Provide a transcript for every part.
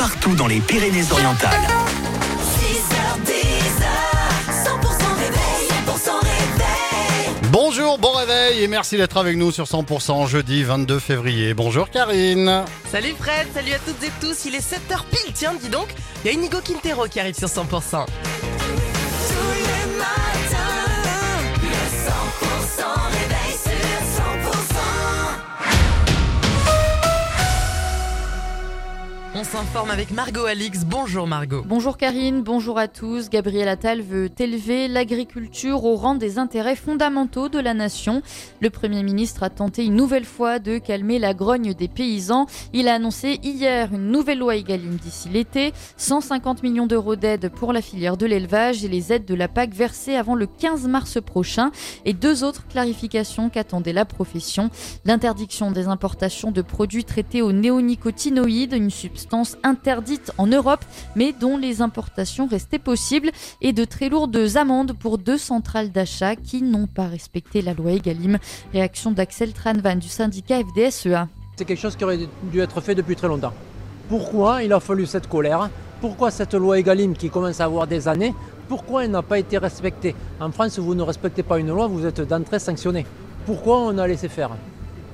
partout dans les Pyrénées-Orientales. 6h10, 100% réveil, 100% réveil. Bonjour, bon réveil et merci d'être avec nous sur 100% jeudi 22 février. Bonjour Karine. Salut Fred, salut à toutes et tous, il est 7h pile, tiens dis donc, il y a Inigo Quintero qui arrive sur 100%. On s'informe avec Margot Alix, bonjour Margot. Bonjour Karine, bonjour à tous. Gabriel Attal veut élever l'agriculture au rang des intérêts fondamentaux de la nation. Le Premier ministre a tenté une nouvelle fois de calmer la grogne des paysans. Il a annoncé hier une nouvelle loi Egalim d'ici l'été, 150 millions d'euros d'aide pour la filière de l'élevage et les aides de la PAC versées avant le 15 mars prochain et deux autres clarifications qu'attendait la profession. L'interdiction des importations de produits traités aux néonicotinoïdes, une substance interdite en Europe, mais dont les importations restaient possibles, et de très lourdes amendes pour deux centrales d'achat qui n'ont pas respecté la loi Egalim. Réaction d'Axel Tranvan du syndicat FDSEA. C'est quelque chose qui aurait dû être fait depuis très longtemps. Pourquoi il a fallu cette colère? Pourquoi cette loi Egalim qui commence à avoir des années Pourquoi elle n'a pas été respectée? En France, vous ne respectez pas une loi, vous êtes d'entrée sanctionné. Pourquoi on a laissé faire?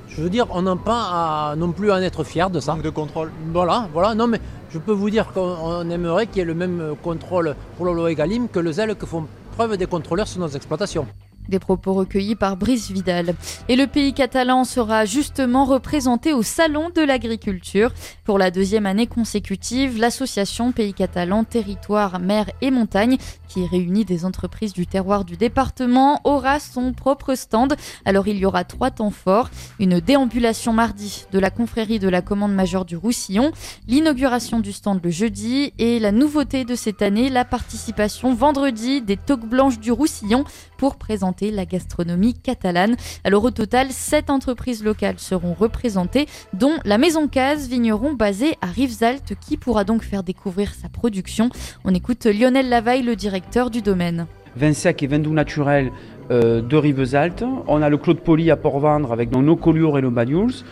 Je veux dire, on n'a pas à, non plus à en être fier de ça. Manque de contrôle. Voilà, voilà. Non, mais je peux vous dire qu'on on aimerait qu'il y ait le même contrôle pour la loi Egalim que le zèle que font preuve des contrôleurs sur nos exploitations. Des propos recueillis par Brice Vidal. Et le pays catalan sera justement représenté au Salon de l'agriculture. Pour la deuxième année consécutive, l'association Pays catalan Territoire, Mer et Montagne, qui réunit des entreprises du terroir du département, aura son propre stand. Alors il y aura trois temps forts. Une déambulation mardi de la confrérie de la commande majeure du Roussillon, l'inauguration du stand le jeudi et la nouveauté de cette année, la participation vendredi des toques blanches du Roussillon pour présenter la gastronomie catalane. Alors au total, sept entreprises locales seront représentées, dont la Maison Case, vigneron basé à Rivesaltes, qui pourra donc faire découvrir sa production. On écoute Lionel Lavaille, le directeur du domaine. vin sec et vin doux naturel euh, de Rivesaltes. On a le Claude Poli à Port-Vendre avec nos Collioure et nos Banyuls.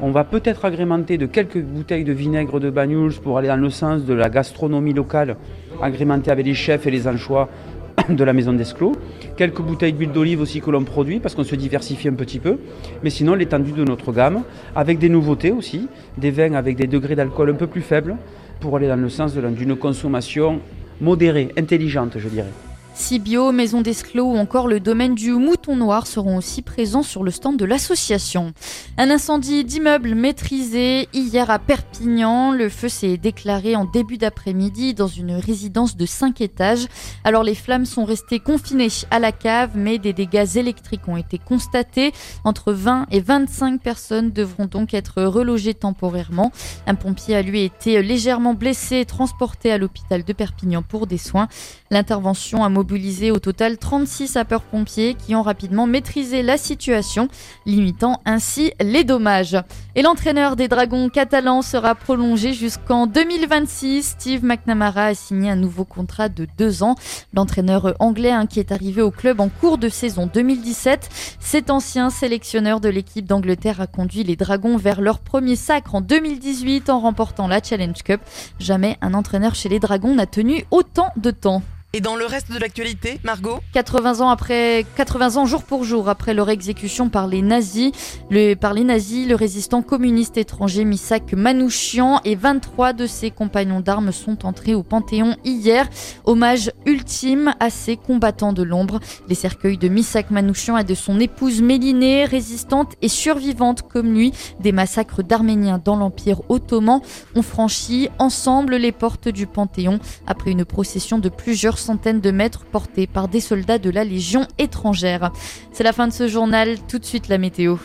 On va peut-être agrémenter de quelques bouteilles de vinaigre de Banyuls pour aller dans le sens de la gastronomie locale, agrémentée avec les chefs et les anchois de la maison d'Esclos. Quelques bouteilles d'huile d'olive aussi que l'on produit parce qu'on se diversifie un petit peu. Mais sinon, l'étendue de notre gamme, avec des nouveautés aussi, des vins avec des degrés d'alcool un peu plus faibles pour aller dans le sens d'une consommation modérée, intelligente, je dirais. Cibio, Maison d'Esclos ou encore le domaine du Mouton Noir seront aussi présents sur le stand de l'association. Un incendie d'immeuble maîtrisé hier à Perpignan. Le feu s'est déclaré en début d'après-midi dans une résidence de 5 étages. Alors les flammes sont restées confinées à la cave, mais des dégâts électriques ont été constatés. Entre 20 et 25 personnes devront donc être relogées temporairement. Un pompier a lui été légèrement blessé et transporté à l'hôpital de Perpignan pour des soins. L'intervention a mobilisé au total 36 sapeurs-pompiers qui ont rapidement maîtrisé la situation, limitant ainsi les dommages. Et l'entraîneur des Dragons catalans sera prolongé jusqu'en 2026. Steve McNamara a signé un nouveau contrat de deux ans. L'entraîneur anglais hein, qui est arrivé au club en cours de saison 2017, cet ancien sélectionneur de l'équipe d'Angleterre a conduit les Dragons vers leur premier sacre en 2018 en remportant la Challenge Cup. Jamais un entraîneur chez les Dragons n'a tenu autant de temps. Et dans le reste de l'actualité, Margot 80 ans après 80 ans jour pour jour après leur exécution par les nazis, le, par les nazis, le résistant communiste étranger Misak Manouchian et 23 de ses compagnons d'armes sont entrés au Panthéon hier. Hommage ultime à ces combattants de l'ombre. Les cercueils de Misak Manouchian et de son épouse Mélinée, résistante et survivante comme lui, des massacres d'Arméniens dans l'Empire ottoman, ont franchi ensemble les portes du Panthéon après une procession de plusieurs centaines de mètres portée par des soldats de la Légion étrangère. C'est la fin de ce journal, tout de suite la météo.